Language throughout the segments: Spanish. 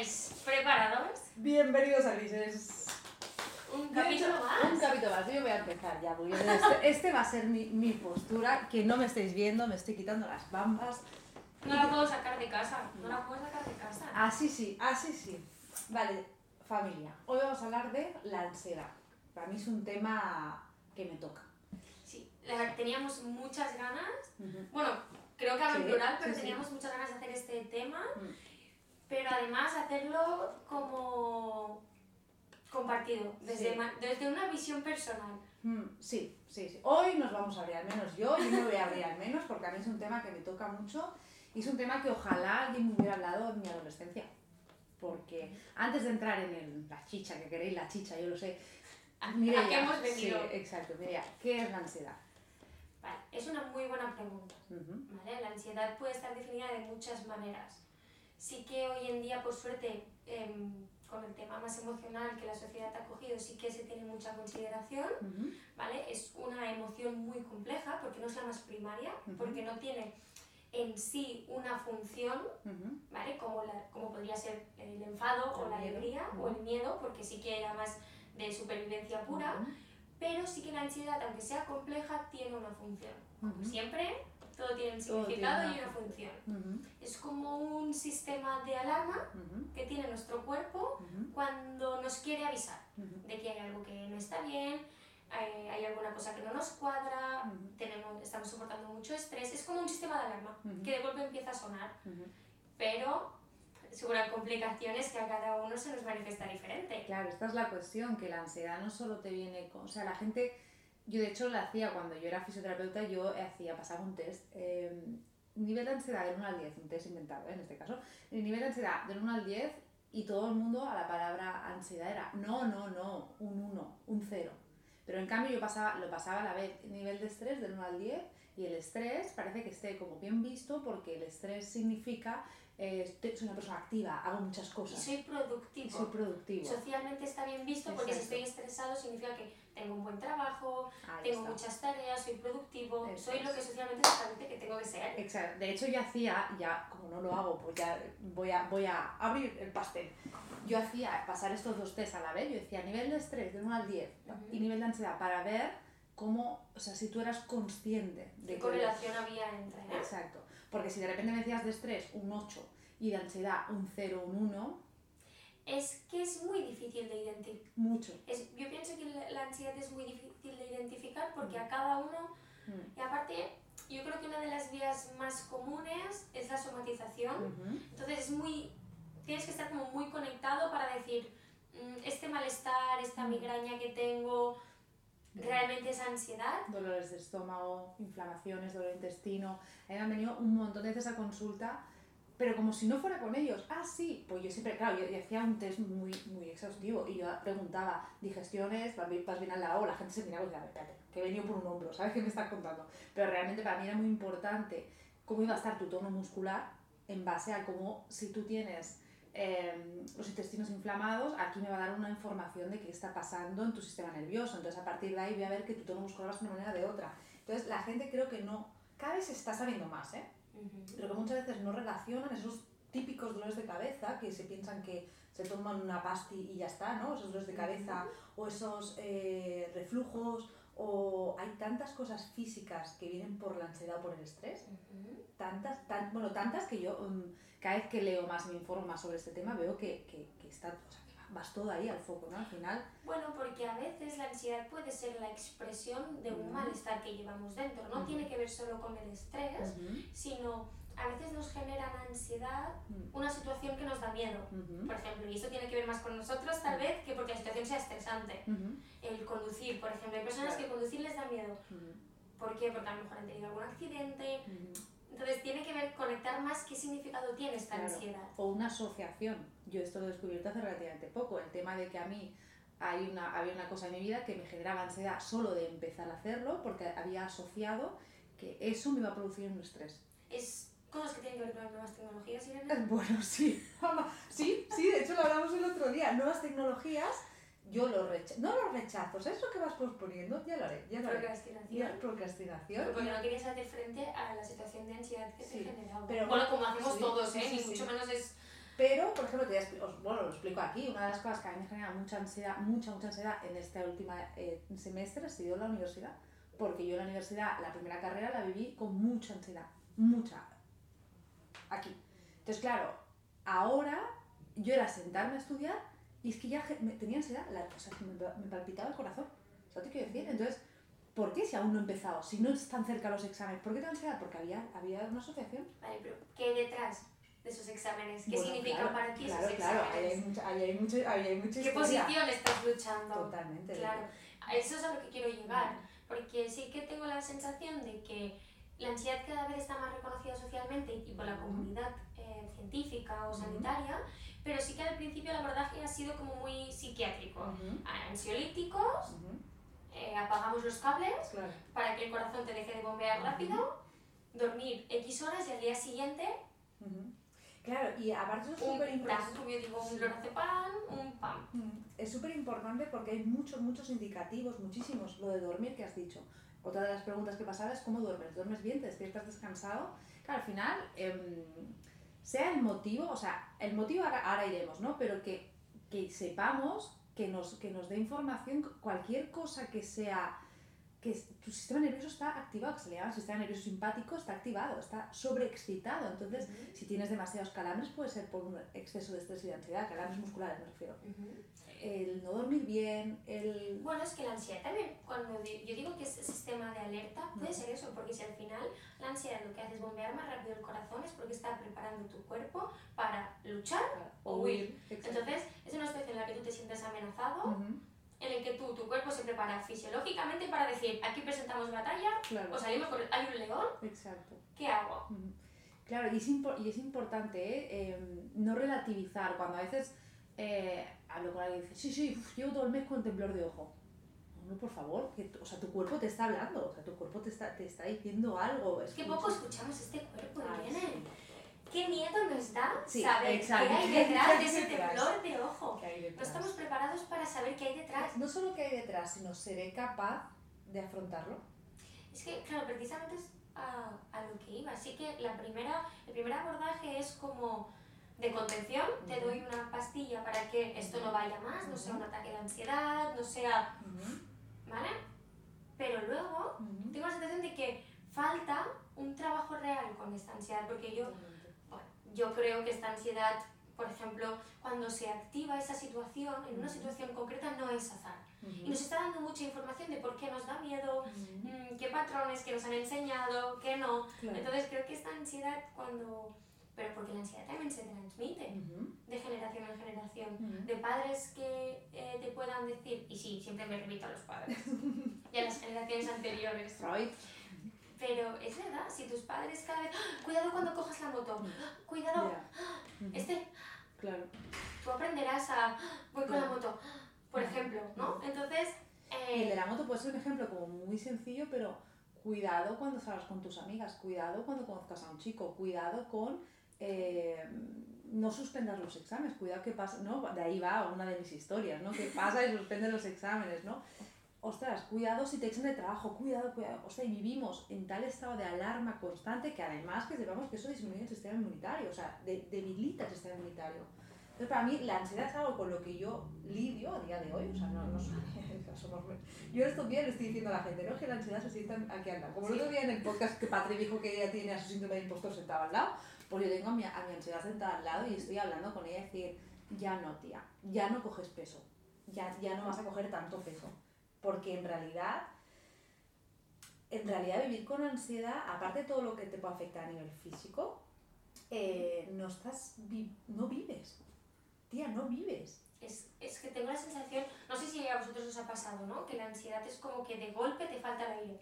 estáis? ¿Preparados? Bienvenidos a Lises. Un capítulo más. Un capítulo más. Yo voy a empezar ya, porque este, este va a ser mi, mi postura, que no me estáis viendo, me estoy quitando las bambas. No la puedo sacar de casa. No la puedo sacar de casa. Así sí, así sí. Vale, familia. Hoy vamos a hablar de la ansiedad. Para mí es un tema que me toca. Sí, la- teníamos muchas ganas. Bueno, creo que hablo en Sí, plural, pero sí, sí. teníamos muchas ganas de hacer este tema. Mm. Pero además hacerlo como compartido, desde, Sí. desde una visión personal. Mm, Sí, sí, sí. Hoy nos vamos a abrir, al menos yo, yo me voy a abrir al menos, porque a mí es un tema que me toca mucho y es un tema que ojalá alguien me hubiera hablado en mi adolescencia. Porque antes de entrar en el- la chicha, que queréis la chicha, yo lo sé. ¿A- Mireia, a qué hemos venido? Sí, exacto, Mireia, ¿qué es la ansiedad? Vale, es una muy buena pregunta. Ujú, ¿vale? La ansiedad puede estar definida de muchas maneras. Sí que hoy en día, por suerte, em, con el tema más emocional que la sociedad ha cogido, sí que se tiene mucha consideración, ujú, ¿vale? Es una emoción muy compleja porque no es la más primaria, Ujú. porque no tiene en sí una función, ujú. ¿vale? Como, la, como podría ser el enfado o El la miedo. alegría o el miedo, porque sí que era más de supervivencia pura, pero sí que la ansiedad, aunque sea compleja, tiene una función. Como siempre, todo tiene un Todo tiene significado una y una función. ujú, Es como un sistema de alarma ujú, que tiene nuestro cuerpo ujú, cuando nos quiere avisar de que hay algo que no está bien, hay, hay alguna cosa que no nos cuadra, tenemos, estamos soportando mucho estrés. Es como un sistema de alarma que de golpe empieza a sonar, pero según complicaciones que a cada uno se nos manifiesta diferente. Claro, esta es la cuestión, que la ansiedad no solo te viene con... O sea, la gente... Yo de hecho la hacía cuando yo era fisioterapeuta, yo hacía, pasaba un test. eh, nivel de ansiedad del 1 al 10, un test inventado ¿eh? en este caso. El nivel de ansiedad del 1 al 10 y todo el mundo a la palabra ansiedad era no, no, no, un 1, un 0. Pero en cambio yo pasaba, lo pasaba a la vez, nivel de estrés del 1 al 10 y el estrés parece que esté como bien visto porque el estrés significa eh, soy una persona activa, hago muchas Y cosas, soy productivo. soy productivo. Socialmente está bien visto porque si estoy estresado significa que tengo un buen trabajo, Ahí tengo está. muchas tareas, soy productivo, Eso soy es. lo que socialmente se establece que tengo que ser. Exacto. De hecho, yo hacía, ya como no lo hago, pues ya voy a, voy a abrir el pastel. Yo hacía pasar estos dos test a la vez. Yo decía nivel de estrés del 1 al 10 Ujú. y nivel de ansiedad para ver cómo, o sea, si tú eras consciente de ¿Qué correlación había entre? Exacto. Porque si de repente me decías de estrés un 8 y de ansiedad un 0, un 1, Es que es muy difícil de identificar. mucho. Es, yo pienso que la- ansiedad es muy difícil de identificar porque Mm. a cada uno, Mm. y aparte, yo creo que una de las vías más comunes es la somatización. Entonces es muy, tienes que estar como muy conectado para decir, mm, este malestar, esta Mm. migraña que tengo, realmente es ansiedad. dolores de estómago, inflamaciones, dolor de intestino. A mí me han venido un montón de veces a consulta, pero como si no fuera con ellos. Ah, sí, pues yo siempre, claro, yo, yo hacía un test muy, muy exhaustivo y yo preguntaba, digestiones, vas bien, vas bien al lado, la gente se miraba y decía, "A ver, espérate, que he venido por un hombro, ¿sabes qué me estás contando? Pero realmente para mí era muy importante cómo iba a estar tu tono muscular en base a cómo, si tú tienes eh, los intestinos inflamados, aquí me va a dar una información de qué está pasando en tu sistema nervioso. Entonces, a partir de ahí voy a ver que tu tono muscular va de una manera o de otra. Entonces, la gente creo que no, cada vez se está sabiendo más, ¿eh? Ujú. pero que muchas veces no relacionan esos típicos dolores de cabeza que se piensan que se toman una pasti y ya está, ¿no? Esos dolores de cabeza o esos eh, reflujos o hay tantas cosas físicas que vienen por la ansiedad o por el estrés Ujú. tantas, tan, bueno, tantas que yo um, cada vez que leo más, me informo más sobre este tema, veo que, que, que está, o sea, que vas todo ahí al foco, ¿no? Al final, Bueno, porque a veces la ansiedad puede ser la expresión de un malestar que llevamos dentro. No tiene que ver solo con el estrés, sino a veces nos generan ansiedad Ujú. una situación que nos da miedo. Ujú. Por ejemplo, y esto tiene que ver más con nosotros tal vez que porque la situación sea estresante. Ujú. El conducir, por ejemplo, hay personas Claro. que conducir les da miedo. Ujú. ¿Por qué? Porque a lo mejor han tenido algún accidente. Entonces tiene que ver, conectar más qué significado tiene esta Claro. ansiedad. O una asociación. Yo esto lo he descubierto hace relativamente poco. El tema de que a mí hay una, había una cosa en mi vida que me generaba ansiedad solo de empezar a hacerlo porque había asociado que eso me iba a producir un estrés. Es cosas que tienen que ver con las nuevas tecnologías, Irene. Bueno, sí. Sí, sí, de hecho lo hablamos el otro día. Nuevas tecnologías, yo lo rechazo. No lo rechazo, ¿sabes lo que vas posponiendo? Ya lo haré, ya lo haré. Procrastinación. Ya, procrastinación. Porque no querías hacer frente a la situación de ansiedad que Sí, te generaba. pero bueno, como hacemos sí, todos, ¿eh? Ni sí. mucho menos es... Pero, por ejemplo, te voy a expli- os- bueno, lo explico aquí, una de las cosas que a mí me genera mucha ansiedad, mucha, mucha ansiedad en este último semestre ha sido la universidad. Porque yo en la universidad, la primera carrera la viví con mucha ansiedad, mucha. Aquí. Entonces, claro, ahora yo era sentarme a estudiar y es que ya me- tenía ansiedad, la, o sea, me, me palpitaba el corazón. ¿Sabes que quiero decir? Entonces, ¿por qué si aún no he empezado? Si no están cerca los exámenes, ¿por qué tengo ansiedad? Porque había, había una asociación. Vale, pero ¿qué hay detrás de esos exámenes? ¿Qué Bueno, significan claro, para ti Claro, esos claro, ahí hay exámenes? mucha, ahí hay mucho, ahí hay mucha ¿Qué posición estás luchando? Totalmente. Claro, eso es a lo que quiero llegar, porque sí que tengo la sensación de que la ansiedad cada vez está más reconocida socialmente y por la comunidad eh, científica o sanitaria, pero sí que al principio el abordaje ha sido como muy psiquiátrico. Ujú, Ansiolíticos, ujú, eh, apagamos los cables Claro. para que el corazón te deje de bombear rápido, dormir X horas y al día siguiente. Claro, y aparte es súper importante. un lorazepam, un pam. Es súper importante porque hay muchos, muchos indicativos, muchísimos. Lo de dormir que has dicho. Otra de las preguntas que pasaba es cómo duermes. ¿Duermes bien? ¿Te despiertas descansado? Claro, al final, em, sea el motivo, o sea, el motivo ahora, ahora iremos, ¿no? Pero que, que sepamos que nos, que nos dé información, cualquier cosa que sea, que tu sistema nervioso está activado, que se le llama sistema nervioso simpático, está activado, está sobreexcitado. Entonces, si tienes demasiados calambres puede ser por un exceso de estrés y de ansiedad, calambres musculares me refiero. Ujú. El no dormir bien, el... Bueno, es que la ansiedad también, cuando yo digo que es sistema de alerta, puede ser eso, porque si al final la ansiedad lo que hace es bombear más rápido el corazón, es porque está preparando tu cuerpo para luchar. o huir. Exacto. Entonces, es una situación en la que tú te sientes amenazado, en el que tú, tu cuerpo se prepara fisiológicamente para decir, aquí presentamos batalla, Claro, o salimos con hay un león, exacto. ¿qué hago? Claro, y es, impo- y es importante ¿eh? Em, no relativizar. Cuando a veces eh, hablo con alguien y dice, sí, sí, uf, llevo todo el mes con temblor de ojo. No, por favor, que, o sea, tu cuerpo te está hablando, o sea, tu cuerpo te está, te está diciendo algo. Es que poco escuchamos este cuerpo, sí. ¿Qué miedo nos da Sí, saber exacto. qué hay ¿Qué detrás de ese temblor de ojo? ¿Qué hay No estamos preparados para saber qué hay detrás. No solo qué hay detrás, sino seré capaz de afrontarlo. Es que, claro, precisamente es a, a lo que iba. Así que la primera, el primer abordaje es como de contención. Te Ujú. doy una pastilla para que esto no vaya más, no sea un ataque de ansiedad, no sea... Ujú, ¿Vale? Pero luego tengo la sensación de que falta un trabajo real con esta ansiedad, porque yo yo creo que esta ansiedad, por ejemplo, cuando se activa esa situación, en una situación concreta no es azar. Y Ujú. nos está dando mucha información de por qué nos da miedo, Ujú. mm, qué patrones que nos han enseñado, qué no. Claro. Entonces creo que esta ansiedad cuando... Pero porque la ansiedad también se transmite Ujú. de generación en generación. De padres que eh, te puedan decir, y sí, siempre me remito a los padres, y a las generaciones anteriores. Freud. Pero es verdad, si tus padres cada vez, ¡Ah! cuidado cuando cojas la moto, ¡Ah! cuidado. Ujú. este Claro. tú aprenderás a voy con la moto, por ejemplo, ¿no? Entonces, el eh, de la moto puede ser un ejemplo como muy sencillo, pero cuidado cuando salgas con tus amigas, cuidado cuando conozcas a un chico, cuidado con eh, no suspendas los exámenes, cuidado que pasa, ¿no? De ahí va una de mis historias, ¿no? Que pasa y suspende los exámenes, ¿no? Ostras, cuidado si te echan de trabajo, cuidado, cuidado. O sea, y vivimos en tal estado de alarma constante que además que sepamos que eso disminuye el sistema inmunitario, o sea, de- debilita el sistema inmunitario. Entonces, para mí, la ansiedad es algo con lo que yo lidio a día de hoy. O sea, no, no somos- Yo estos días le estoy diciendo a la gente, no es que la ansiedad se sienta aquí al lado. Como el otro día en el podcast que Patri dijo que ella tiene a su síndrome de impostor sentado al lado, pues yo tengo a mi, a mi ansiedad sentada al lado y estoy hablando con ella y decir, ya no, tía, ya no coges peso, ya, ya no vas a coger tanto peso. Porque en realidad, en realidad vivir con ansiedad, aparte de todo lo que te puede afectar a nivel físico, eh, no estás, vi- no vives. Tía, no vives. es, es que tengo la sensación, no sé si a vosotros os ha pasado, ¿no? Que la ansiedad es como que de golpe te falta el aire.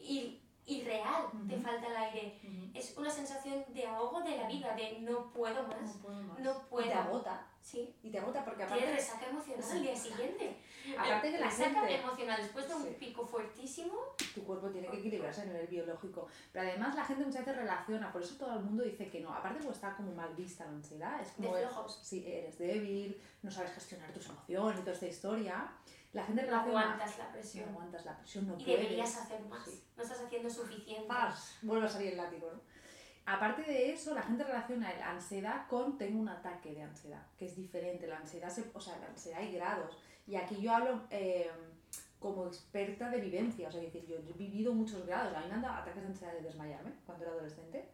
Y, y real te Ujú. falta el aire. Es una sensación de ahogo de la vida, de no puedo No más. puedo más. No Y puedo. te agota. Sí. Y te agota porque Tienes aparte, resaca emocional al día siguiente. aparte de la resaca gente, emocional después de un Sí. pico fuertísimo. tu cuerpo tiene que equilibrarse a nivel biológico. Pero además la gente muchas veces relaciona, por eso todo el mundo dice que no. Aparte porque está como mal vista la ansiedad. Es De como flojos. si eres débil, no sabes gestionar tus emociones y toda esta historia. La gente No relaciona... aguantas la No presión. aguantas la presión, no Y puedes. deberías hacer más. Sí. No estás haciendo suficiente. ¡Paz! Vuelve a salir el látigo, ¿no? Aparte de eso, la gente relaciona la ansiedad con tengo un ataque de ansiedad, que es diferente. La ansiedad, se, o sea, la ansiedad hay grados. Y aquí yo hablo eh, como experta de vivencia, o sea, decir, yo, he vivido muchos grados. A mí me han dado ataques de ansiedad de desmayarme cuando era adolescente.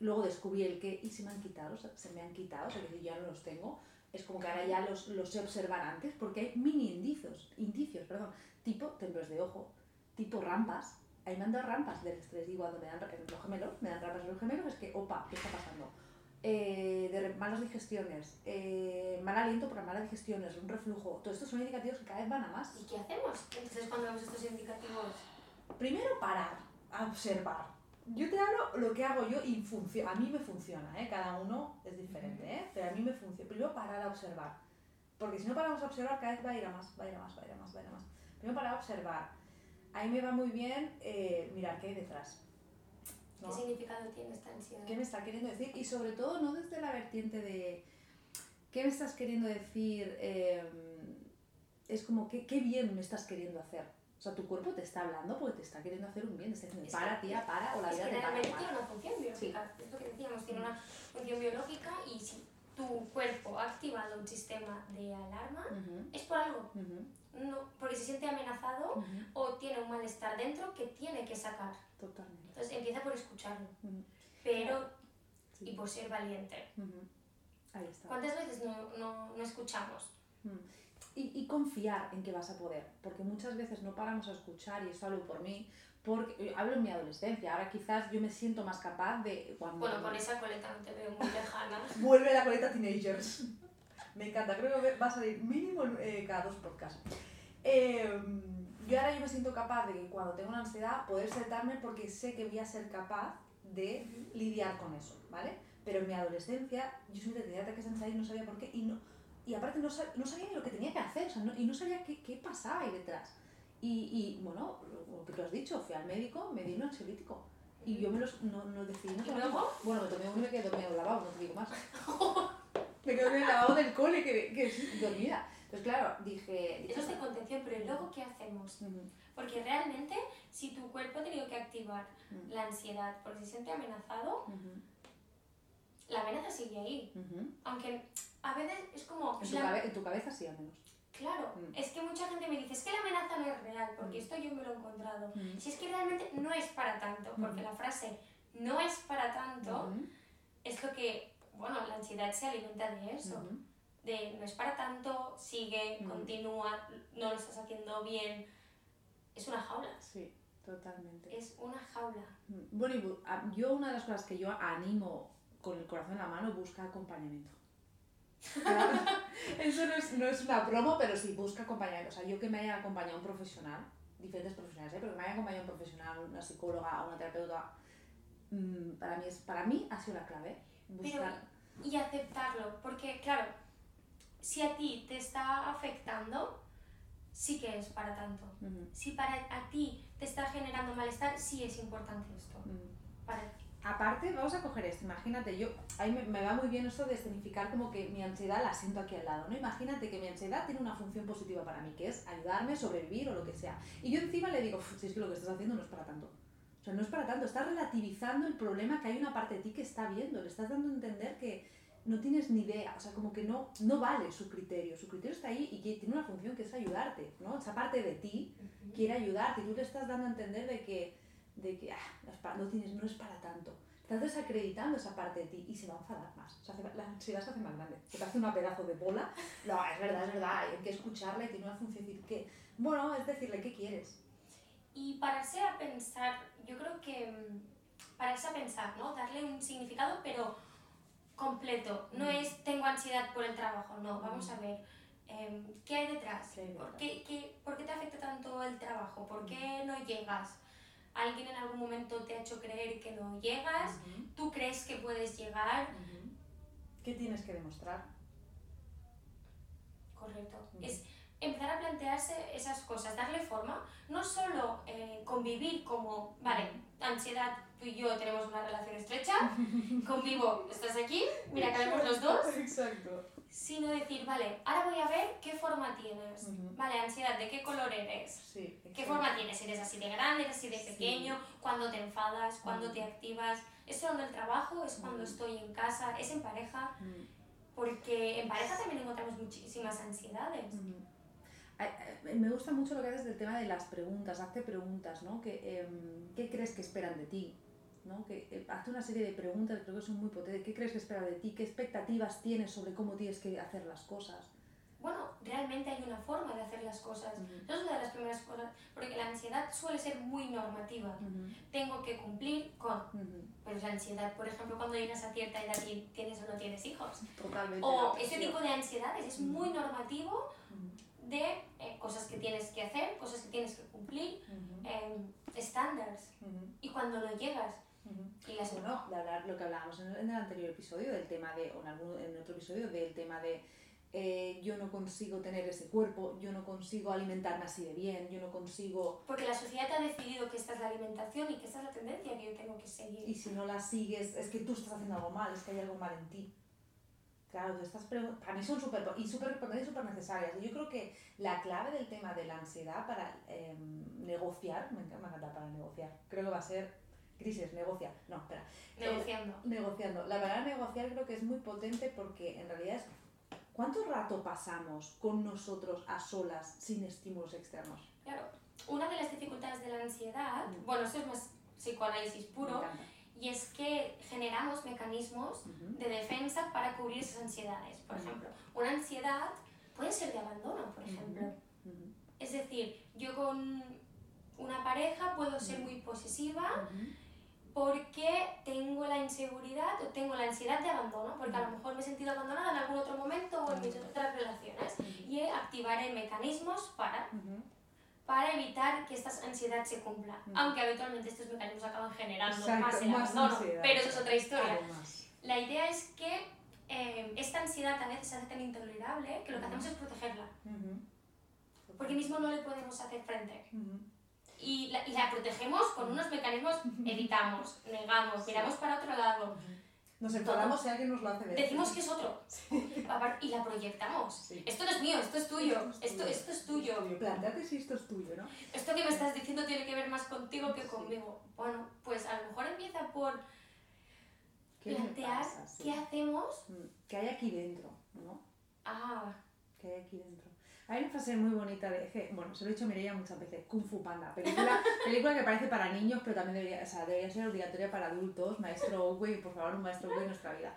Luego descubrí el que, y se me han quitado, o sea, se me han quitado, o sea, que ya no los tengo. Es como que ahora ya los, los sé observar antes, porque hay mini indicios, indicios, perdón, tipo temblores de ojo, tipo rampas, ahí me han dado rampas del estrés y cuando me dan los gemelos, me dan rampas de los gemelos, es que, opa, ¿qué está pasando? Eh, de malas digestiones, eh, mal aliento por malas digestiones, un reflujo, todos estos son indicativos que cada vez van a más. ¿Y qué hacemos entonces cuando vemos estos indicativos? Primero parar, observar. Yo te hablo lo que hago yo y a mí me funciona, ¿eh? cada uno es diferente, ¿eh? pero a mí me funciona. Primero parar a observar, porque si no paramos a observar cada vez va a ir a más, va a ir a más, va a ir a más, va a ir a más. Primero parar a observar, a mí me va muy bien eh, mirar qué hay detrás. ¿Qué significado tiene esta ansiedad? ¿Qué me está queriendo decir? Y sobre todo, no desde la vertiente de qué me estás queriendo decir, em, es como ¿qué, qué bien me estás queriendo hacer. O sea, tu cuerpo te está hablando porque te está queriendo hacer un bien. Te está diciendo, para, tía, para, o la vida es que te realmente tiene una función biológica. Es lo que decíamos, tiene una función biológica y si tu cuerpo ha activado un sistema de alarma, es por algo no, porque se siente amenazado o tiene un malestar dentro que tiene que sacar. Totalmente. Entonces empieza por escucharlo. Pero, y por ser valiente. Ahí está. ¿Cuántas veces no, no, no escuchamos? Y, y, confiar en que vas a poder, porque muchas veces no paramos a escuchar, y eso hablo por mí, porque hablo en mi adolescencia, ahora quizás yo me siento más capaz de... Cuando bueno, con esa coleta no te veo muy lejana. Vuelve la coleta Teenagers. Me encanta, creo que va a salir mínimo eh, cada dos podcasts. Eh, yo ahora yo me siento capaz de que cuando tengo una ansiedad poder sentarme porque sé que voy a ser capaz de lidiar con eso, ¿vale? Pero en mi adolescencia yo siempre tenía ataques de ansiedad y no sabía por qué y, no, y aparte no, no sabía ni lo que tenía que hacer o sea, no, y no sabía qué, qué, pasaba ahí detrás. Y, y, bueno, lo que tú has dicho, fui al médico, me di un ansiolítico y yo me los, no, no decidí no Bueno, me tomé uno y me quedé dormido lavado, no te digo más. me quedé en el lavado del cole que, que dormida. Pues claro, dije... Eso es de contención, pero luego qué hacemos? Porque realmente, si tu cuerpo ha tenido que activar la ansiedad porque se siente amenazado, la amenaza sigue ahí. Aunque a veces es como... En tu, cabeza sí, al menos. Claro, es que mucha gente me dice, es que la amenaza no es real, porque esto yo me lo he encontrado. Si es que realmente no es para tanto, porque la frase no es para tanto es lo que, bueno, la ansiedad se alimenta de eso de no es para tanto, sigue, mm. continúa, no lo estás haciendo bien. Es una jaula. Sí, totalmente. Es una jaula. Mm. Bueno, yo una de las cosas que yo animo con el corazón en la mano, busca acompañamiento. Eso no es, no es, una promo, pero sí, busca acompañamiento. O sea, yo que me haya acompañado un profesional, diferentes profesionales, ¿eh? pero que me haya acompañado un profesional, una psicóloga, una terapeuta, mm, para, mí es, para mí ha sido la clave. Buscar... y aceptarlo, porque claro, si a ti te está afectando, sí que es para tanto. Si para a ti te está generando malestar, sí es importante esto. Aparte, vamos a coger esto, imagínate, yo, ahí me, me, va muy bien esto de escenificar como que mi ansiedad la siento aquí al lado, ¿no? Imagínate que mi ansiedad tiene una función positiva para mí, que es ayudarme, sobrevivir o lo que sea. Y yo encima le digo, si es que lo que estás haciendo no es para tanto. O sea, no es para tanto, estás relativizando el problema que hay una parte de ti que está viendo, le estás dando a entender que, no tienes ni idea, o sea, como que no, no vale su criterio. Su criterio está ahí y que tiene una función que es ayudarte, ¿no? Esa parte de ti quiere ayudarte y tú le estás dando a entender de que, de que ah, no, tienes, no es para tanto. Estás desacreditando esa parte de ti y se va a enfadar más. O sea, la ansiedad se hace más grande. Se te hace una pedazo de bola. No, es verdad, es verdad. Hay que escucharle y tiene una función. Decir que, bueno, es decirle qué quieres. Y pararse a pensar, yo creo que mm, pararse a pensar, ¿no? Darle un significado, pero completo. No mm. es tengo ansiedad por el trabajo, no. Vamos mm. a ver. Em, ¿Qué hay detrás? ¿Por, qué, qué, ¿Por qué te afecta tanto el trabajo? ¿Por qué no llegas? ¿Alguien en algún momento te ha hecho creer que no llegas? ¿Tú crees que puedes llegar? ¿Qué tienes que demostrar? Correcto. Es empezar a plantearse esas cosas, darle forma, no solo eh, convivir como, vale, ansiedad, tú y yo tenemos una relación estrecha, convivo, estás aquí, mira, cabemos los dos. Exacto. Sino decir, vale, ahora voy a ver qué forma tienes. Vale, ansiedad, ¿de qué color eres? Sí, ¿Qué forma tienes? ¿Eres así de grande, eres así de pequeño? ¿Cuándo te enfadas? ¿Cuándo te activas? ¿Es solo el trabajo? ¿Es cuando estoy en casa? ¿Es en pareja? Porque en pareja también encontramos muchísimas ansiedades. Me gusta mucho lo que haces del tema de las preguntas, hazte preguntas, ¿no? ¿Qué, em, ¿Qué crees que esperan de ti? ¿No? Que eh, hazte una serie de preguntas, creo que son muy potentes. ¿Qué crees que esperan de ti? ¿Qué expectativas tienes sobre cómo tienes que hacer las cosas? bueno, realmente hay una forma de hacer las cosas. Eso es una de las primeras cosas, porque la ansiedad suele ser muy normativa. Tengo que cumplir con. Pero la ansiedad, por ejemplo, cuando llegas a cierta edad y tienes o no tienes hijos. Totalmente. O ese tipo de ansiedades es muy normativo de eh, cosas que tienes que hacer, cosas que tienes que cumplir, estándares. Y cuando no llegas, y las... Bueno, de hablar lo que hablábamos en el, anterior episodio del tema de, o en, algún, en otro episodio del tema de eh, yo no consigo tener ese cuerpo, yo no consigo alimentarme así de bien, yo no consigo... Porque la sociedad ha decidido que esta es la alimentación y que esta es la tendencia que yo tengo que seguir. Y si no la sigues, es que tú estás haciendo algo mal, es que hay algo mal en ti. Claro, estas preguntas para mí son súper y súper y súper necesarias. Yo creo que la clave del tema de la ansiedad para em, negociar, me encanta, para negociar, creo que va a ser crisis, negocia, no, espera. Negociando. Eh, negociando. La palabra negociar creo que es muy potente porque en realidad es ¿Cuánto rato pasamos con nosotros a solas sin estímulos externos? Claro, una de las dificultades de la ansiedad, mm. bueno, esto es más psicoanálisis puro, y es que generamos mecanismos de defensa para cubrir esas ansiedades. Por ejemplo, una ansiedad puede ser de abandono, por ejemplo. Es decir, yo con una pareja puedo ser muy posesiva porque tengo la inseguridad o tengo la ansiedad de abandono, porque a lo mejor me he sentido abandonada en algún otro momento o en mis otras relaciones y activaré mecanismos para, para evitar que esta ansiedad se cumpla, aunque habitualmente estos mecanismos acaban generando más el abandono, pero eso es otra historia. La idea es que eh, esta ansiedad a veces se hace tan intolerable que lo que hacemos es protegerla, porque mismo no le podemos hacer frente y la, y la protegemos con unos mecanismos, evitamos, negamos, miramos para otro lado. Nos enfadamos si alguien nos lo hace ver. Decimos que es otro. Y la proyectamos. Esto no es mío, esto es tuyo. Esto, esto es tuyo. Si esto es tuyo, ¿no? Esto que me estás diciendo tiene que ver más contigo que conmigo. Bueno, pues a lo mejor empieza por plantear qué hacemos. Mm, ¿Qué hay aquí dentro? ¿no? Ah. ¿Qué hay aquí dentro? Hay una frase muy bonita de, bueno, se lo he dicho a Mireia muchas veces, Kung Fu Panda, película, película que parece para niños, pero también debería, o sea, debería ser obligatoria para adultos, maestro Owe, por favor, un maestro Owe en nuestra vida.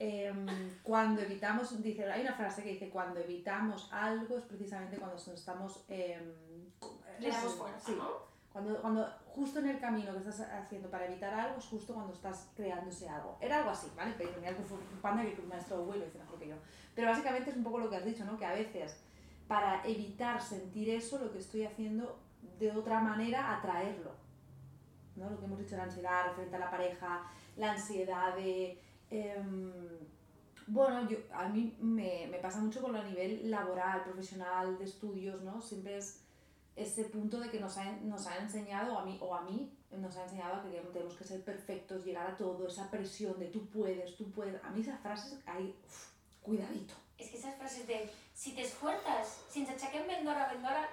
Em, cuando evitamos, dice, hay una frase que dice, cuando evitamos algo es precisamente cuando nos estamos... Eh, Le damos fuerza, sí. ¿no? Cuando, cuando justo en el camino que estás haciendo para evitar algo es justo cuando estás creándose algo. Era algo así, ¿vale? Pero mira, Kung Fu Panda que el maestro Owe lo dice mejor que yo. Pero básicamente es un poco lo que has dicho, ¿no? Que a veces para evitar sentir eso, lo que estoy haciendo de otra manera, atraerlo. ¿no? Lo que hemos dicho, la ansiedad referente a la pareja, la ansiedad de... Em, bueno, yo, a mí me, me, pasa mucho con lo a nivel laboral, profesional, de estudios, ¿no? Siempre es ese punto de que nos ha, nos ha enseñado, a mí, o a mí, nos ha enseñado que tenemos que ser perfectos, llegar a todo, esa presión de tú puedes, tú puedes. A mí esas frases hay, cuidadito. Es que esas frases de si te esfuerzas, sin en vendora, vendora...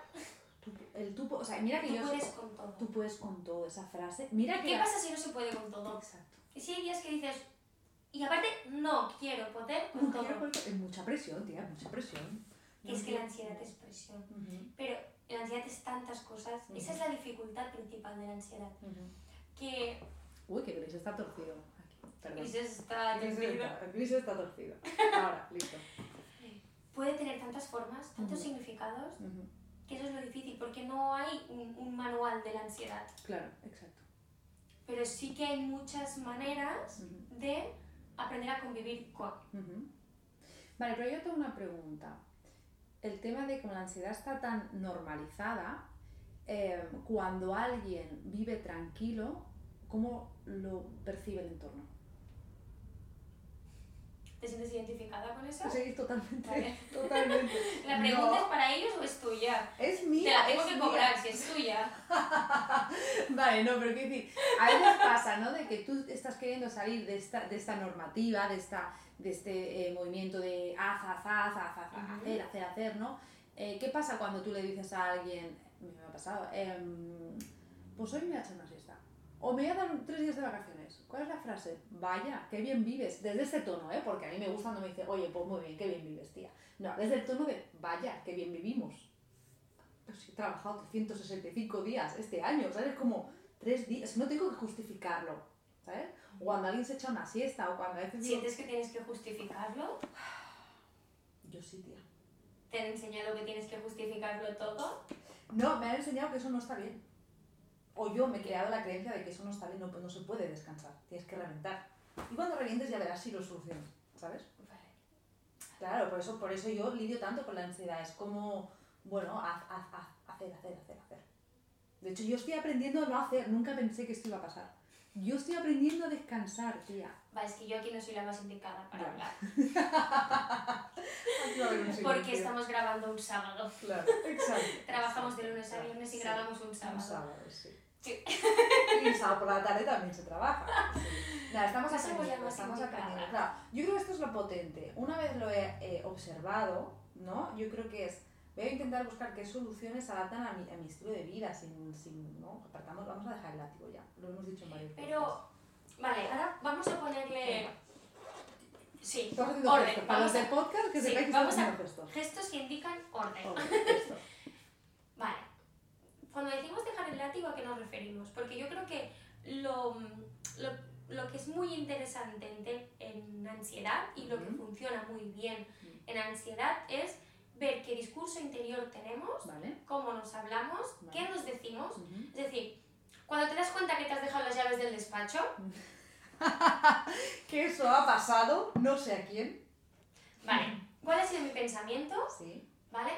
el tú, o sea, mira que tú yo... puedes con todo. Tú puedes con todo, esa frase. Mira ¿Qué pasa si no se puede con todo? Exacto. Y si hay días que dices, y aparte, no quiero poder con todo. Quiero poder... mucha presión, tía, mucha presión. es que la ansiedad es presión. Pero la ansiedad es tantas cosas. Esa es la dificultad principal de la ansiedad. Que... Uy, que Gris está torcido. Gris está torcido. Gris está torcido. Ahora, listo puede tener tantas formas, tantos significados, que eso es lo difícil, porque no hay un, manual de la ansiedad. Claro, exacto. Pero sí que hay muchas maneras de aprender a convivir con. Vale, pero yo tengo una pregunta. El tema de que la ansiedad está tan normalizada, eh, cuando alguien vive tranquilo, ¿cómo lo percibe el entorno? ¿Te sientes identificada con eso? Sí, totalmente. Totalmente. ¿La pregunta es para ellos o es tuya? Es mía. Te la tengo que cobrar si es tuya. vale, no, pero qué decir, a veces pasa, ¿no? De que tú estás queriendo salir de esta, de esta normativa, de, esta, de este eh, movimiento de haz, haz, haz, haz, haz hacer, hacer, hacer, ¿no? Eh, ¿Qué pasa cuando tú le dices a alguien, me ha pasado, eh, pues hoy me voy a echar una siesta? O me voy a dar tres días de vacaciones. ¿Cuál es la frase? Vaya, qué bien vives. Desde este tono, ¿eh? Porque a mí me gusta cuando me dice, oye, pues muy bien, qué bien vives, tía. No, desde el tono de, vaya, qué bien vivimos. Pues he trabajado 365 días este año, ¿sabes? Como tres días, no tengo que justificarlo, ¿sabes? O cuando alguien se echa una siesta, o cuando a veces... ¿Sientes que tienes que justificarlo? Yo sí, tía. ¿Te han enseñado que tienes que justificarlo todo? No, me han enseñado que eso no está bien. O yo me he creado la creencia de que eso no está bien, no, no se puede descansar, tienes que reventar. Y cuando revientes ya verás si lo solucionas, ¿sabes? Claro, por eso, por eso yo lidio tanto con la ansiedad. Es como, bueno, haz, haz, haz, hacer, hacer, hacer, hacer. De hecho, yo estoy aprendiendo a no hacer. Nunca pensé que esto iba a pasar. Yo estoy aprendiendo a descansar, tía. Vale, es que yo aquí no soy la más indicada para hablar. Va Porque estamos grabando un sábado. Claro, exacto. Trabajamos de lunes a viernes y grabamos un sábado. Un sábado, sí. Sí. Y el sábado por la tarde también se trabaja. Sí. Nada, estamos somos aprendiendo, estamos aprendiendo. Claro, yo creo que esto es lo potente. Una vez lo he eh, observado, ¿no? Yo creo que es, voy a intentar buscar qué soluciones adaptan a mi, a mi estilo de vida, sin, sin, ¿no? Apartamos, vamos a dejar el látigo ya, lo hemos dicho en varios Pero, vale, ahora vamos a ponerle... Sí, orden. Para Vamos los a- de podcast, que sí, que vamos a- gestos. gestos que indican orden. Orden. Vale. Cuando decimos dejar el látigo, ¿a qué nos referimos? Porque yo creo que lo, lo, lo que es muy interesante en, en ansiedad y lo que Ujú. funciona muy bien Ujú. en ansiedad es ver qué discurso interior tenemos, Vale. cómo nos hablamos, Vale. qué nos decimos. Ujú. Es decir, cuando te das cuenta que te has dejado las llaves del despacho, Que eso ha pasado, no sé a quién. vale, ¿cuál ha sido mi pensamiento? Sí. ¿Vale?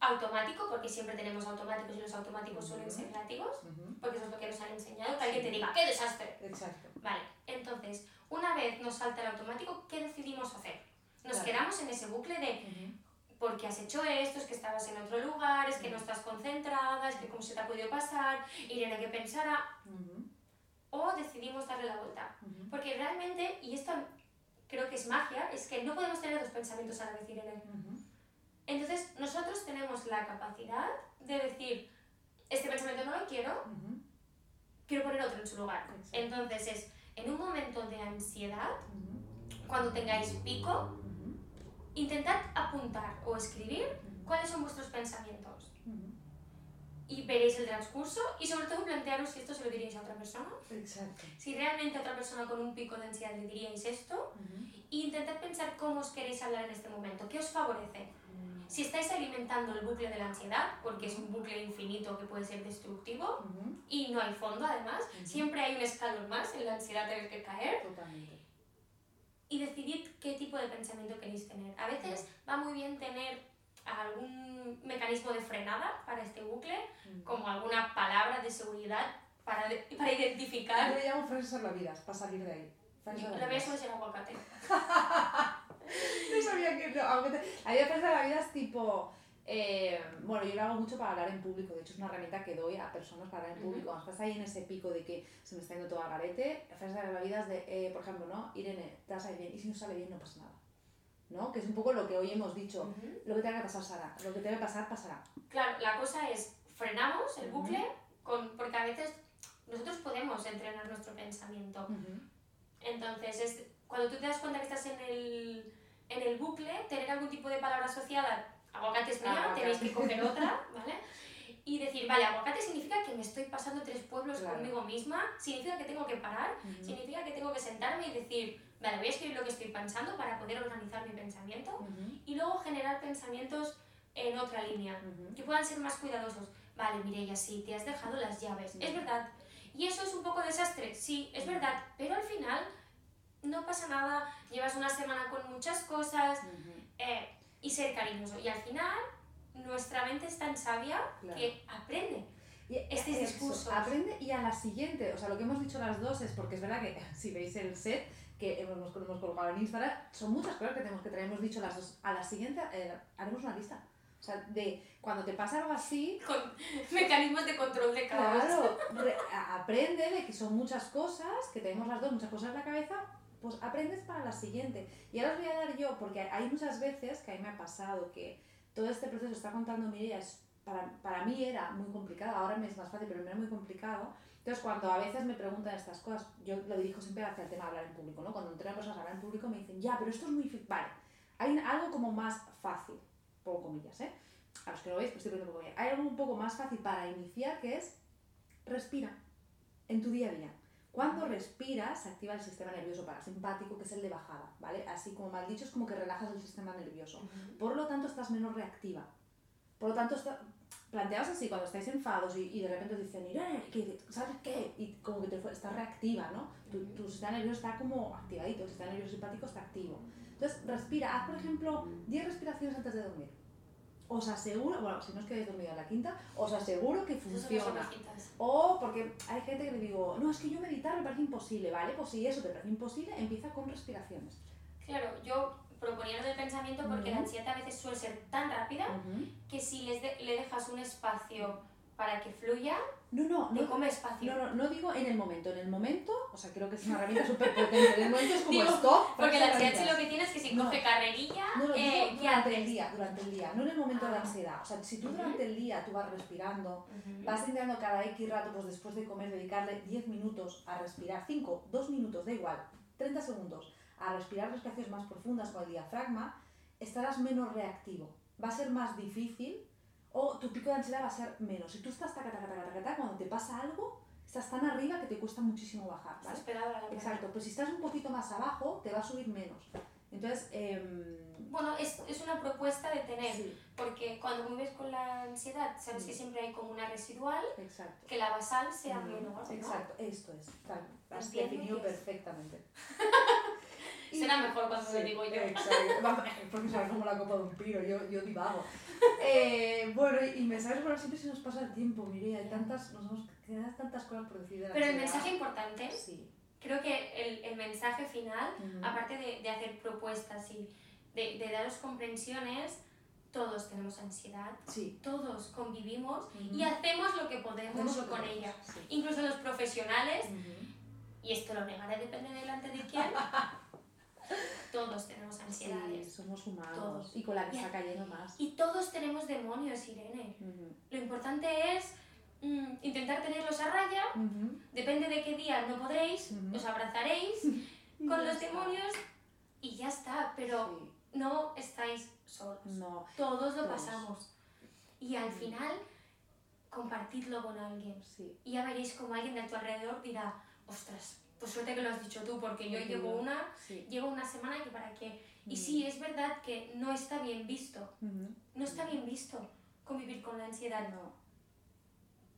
Automático, porque siempre tenemos automáticos y los automáticos suelen ser látigos, Ujú. porque eso es lo que nos han enseñado, que alguien te diga, ¡qué desastre! Exacto. Vale, entonces, una vez nos salta el automático, ¿qué decidimos hacer? Nos Claro. quedamos en ese bucle de Ujú. Porque has hecho esto, es que estabas en otro lugar, es que no Ujú. estás concentrada, es que cómo se te ha podido pasar, Irene que pensara, Ujú. o decidimos darle la vuelta. Ujú. Porque realmente, y esto creo que es magia, es que no podemos tener dos pensamientos a la vez, Irene. Ujú. Entonces, nosotros tenemos la capacidad de decir, este pensamiento no lo quiero, quiero poner otro en su lugar. Exacto. Entonces, es en un momento de ansiedad, cuando tengáis pico. Intentad apuntar o escribir cuáles son vuestros pensamientos. Y veréis el transcurso y sobre todo plantearos si esto se lo diríais a otra persona. Exacto. Si realmente a otra persona con un pico de ansiedad le diríais esto. E intentad pensar cómo os queréis hablar en este momento, qué os favorece. Si estáis alimentando el bucle de la ansiedad, porque es un bucle infinito que puede ser destructivo, y no hay fondo además, siempre hay un escalón más en la ansiedad en el que caer, Totalmente. Y decidid qué tipo de pensamiento queréis tener. A veces va muy bien tener algún mecanismo de frenada para este bucle, Ujú. como alguna palabra de seguridad para, de- para Yo identificar. le llamo frases salvavidas para salir de ahí. Frases Lo salvavidas. veis suele ser aguacate. No sabía que no. Aunque te... Había frases salvavidas tipo. Eh, bueno, yo lo hago mucho para hablar en público. De hecho, es una herramienta que doy a personas para hablar en público. Cuando estás ahí en ese pico de que se me está yendo todo al garete, frases salvavidas de, eh, por ejemplo, ¿no? Irene, te vas a ir bien. Y si no sale bien, no pasa nada. ¿No? Que es un poco lo que hoy hemos dicho. Ujú. Lo que tenga que pasar, Sara. Lo que tenga que pasar, pasará. Claro, la cosa es, frenamos el bucle, con, porque a veces nosotros podemos entrenar nuestro pensamiento. Entonces, es, cuando tú te das cuenta que estás en el, en el bucle, tener algún tipo de palabra asociada, aguacate es mía, tenéis que coger otra, ¿vale? Y decir, vale, aguacate significa que me estoy pasando tres pueblos Claro. conmigo misma, significa que tengo que parar, significa que tengo que sentarme y decir, vale, voy a escribir lo que estoy pensando para poder organizar mi pensamiento Ujú. y luego generar pensamientos en otra línea Ujú. que puedan ser más cuidadosos. Vale, Mireia, sí, te has dejado las llaves, es verdad. Y eso es un poco desastre, sí, es verdad, pero al final no pasa nada, llevas una semana con muchas cosas eh, y ser cariñoso. Y al final nuestra mente es tan sabia Claro. que aprende. Y Estos eso, discursos. Aprende y a la siguiente, o sea, lo que hemos dicho las dos es porque es verdad que si veis el set que hemos, hemos colocado en Instagram, son muchas cosas que tenemos que traer. Hemos dicho las dos. A la siguiente eh, haremos una lista. O sea, de cuando te pasa algo así, Con mecanismos de control de caos. claro, re- aprende de que son muchas cosas, que tenemos las dos muchas cosas en la cabeza, pues aprendes para la siguiente. Y ahora os voy a dar yo, porque hay muchas veces que a mí me ha pasado que todo este proceso está contando Mireia para, para mí era muy complicado, ahora me es más fácil, pero me era muy complicado. Entonces, cuando a veces me preguntan estas cosas, yo lo dirijo siempre hacia el tema de hablar en público, ¿no? Cuando entreno personas a hablar en público me dicen, ya, pero esto es muy... fi-". Vale, hay algo como más fácil, por comillas, ¿eh? A los que no veis, pues estoy poniendo comillas. Hay algo un poco más fácil para iniciar que es respira en tu día a día. Cuando respiras, se activa el sistema nervioso parasimpático, que es el de bajada, ¿vale? Así como mal dicho, es como que relajas el sistema nervioso. Por lo tanto, estás menos reactiva. Por lo tanto, está, planteaos así, cuando estáis enfadados y, y de repente os dicen, ¿qué- ¿sabes qué? Y como que te, estás reactiva, ¿no? Tu, tu sistema nervioso está como activadito, el sistema nervioso simpático está activo. Entonces, respira, haz por ejemplo 10 respiraciones antes de dormir. Os aseguro, bueno, si no os quedáis dormido a la quinta, os aseguro que funciona. O porque hay gente que le digo, no, es que yo meditar me parece imposible, ¿vale? Pues si eso te parece imposible, empieza con respiraciones. Claro, yo proponía lo del pensamiento porque la ansiedad a veces suele ser tan rápida que si les de- le dejas un espacio para que fluya, No, no, no, come espacio. no, no, no digo en el momento. En el momento, o sea, creo que es una herramienta súper potente. En el momento es como Digo, stop. Porque la ansiedad lo que tiene es que si No. coge carrerilla, No, digo eh, ¿qué durante el día, durante el día, no en el momento de Ah. ansiedad. O sea, si tú durante el día tú vas respirando, Ujú. vas intentando cada X rato, pues después de comer, dedicarle 10 minutos a respirar, 5, 2 minutos, da igual, 30 segundos, a respirar respiraciones más profundas con el diafragma, estarás menos reactivo. Va a ser más difícil o tu pico de ansiedad va a ser menos. Si tú estás taca, taca, taca, taca, cuando te pasa algo, estás tan arriba que te cuesta muchísimo bajar, ¿vale? La. Exacto, pues si estás un poquito más abajo, te va a subir menos. Entonces, em, Bueno, es, es una propuesta de tener, sí, porque cuando vives con la ansiedad, sabes que Mm. siempre hay como una residual, exacto. que la basal sea Mm, menor, ¿no? Exacto, esto es. Tal, has definido que perfectamente. Será mejor cuando Sí, lo digo yo. Exacto. Porque será como la copa de un piro, yo, yo divago. Eh, bueno, y mensajes, bueno, siempre se nos pasa el tiempo, mire, hay tantas, nos hemos quedan tantas cosas por decir de la Pero el mensaje importante, Sí. creo que el, el mensaje final, Ujú. aparte de, de hacer propuestas y de, de daros comprensiones, todos tenemos ansiedad, Sí. todos convivimos Ujú. y hacemos lo que podemos con podemos, ella. sí. Incluso los profesionales, Ujú. y esto lo negaré, depende delante de quién, todos tenemos Sí, ansiedades. Somos humanos. Todos. Y con la que Y- está cayendo más. Y todos tenemos demonios, Irene. Ujú. Lo importante es mm, intentar tenerlos a raya, Ujú. depende de qué día no podréis, Ujú. os abrazaréis con los está. demonios y ya está, pero Sí. no estáis solos. No, Todos lo Todos. pasamos. Y al final, compartidlo con alguien. sí. Y ya veréis como alguien de tu alrededor dirá, ostras, pues suerte que lo has dicho tú, porque yo llevo una, Sí. llevo una semana que para qué. Y sí, es verdad que no está bien visto, Ujú. no está bien visto convivir con la ansiedad, No.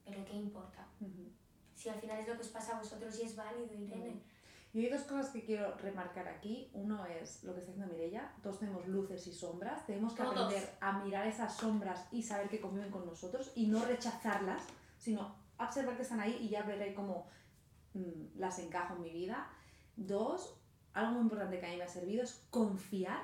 pero ¿qué importa? Ujú. Si al final es lo que os pasa a vosotros y es válido, Irene. Y hay dos cosas que quiero remarcar aquí. Uno es lo que está haciendo Mirella. Todos tenemos luces y sombras. Tenemos que Todos. aprender a mirar esas sombras y saber que conviven con nosotros y no rechazarlas, sino observar que están ahí y ya veré cómo mm, las encajo en mi vida. Dos, algo muy importante que a mí me ha servido es confiar.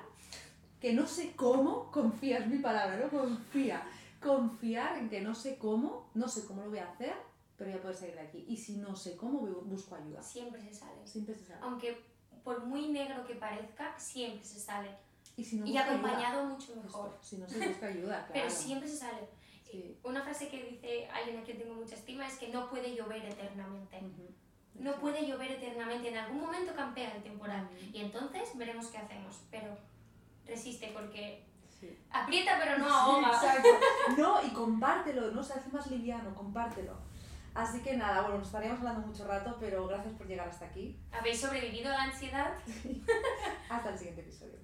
Que no sé cómo, confía es mi palabra, ¿no? Confía. Confiar en que no sé cómo, no sé cómo lo voy a hacer, pero voy a poder salir de aquí. Y si no sé cómo, bu- busco ayuda. Siempre se sale. Siempre se sabe. Aunque por muy negro que parezca, siempre se sale. Y si no Y busca ayuda, acompañado mucho mejor. justo, si no se busca ayuda, claro. Pero siempre se sale. Sí. Una frase que dice alguien a quien tengo mucha estima es que no puede llover eternamente. Ujú. No puede llover eternamente. En algún momento campea el temporal. Y entonces veremos qué hacemos. Pero resiste porque Sí. aprieta pero no Sí, ahoga. exacto. No, y compártelo, ¿no? Se hace más liviano, compártelo. Así que nada, bueno, nos estaríamos hablando mucho rato, pero gracias por llegar hasta aquí. ¿Habéis sobrevivido a la ansiedad? Hasta el siguiente episodio.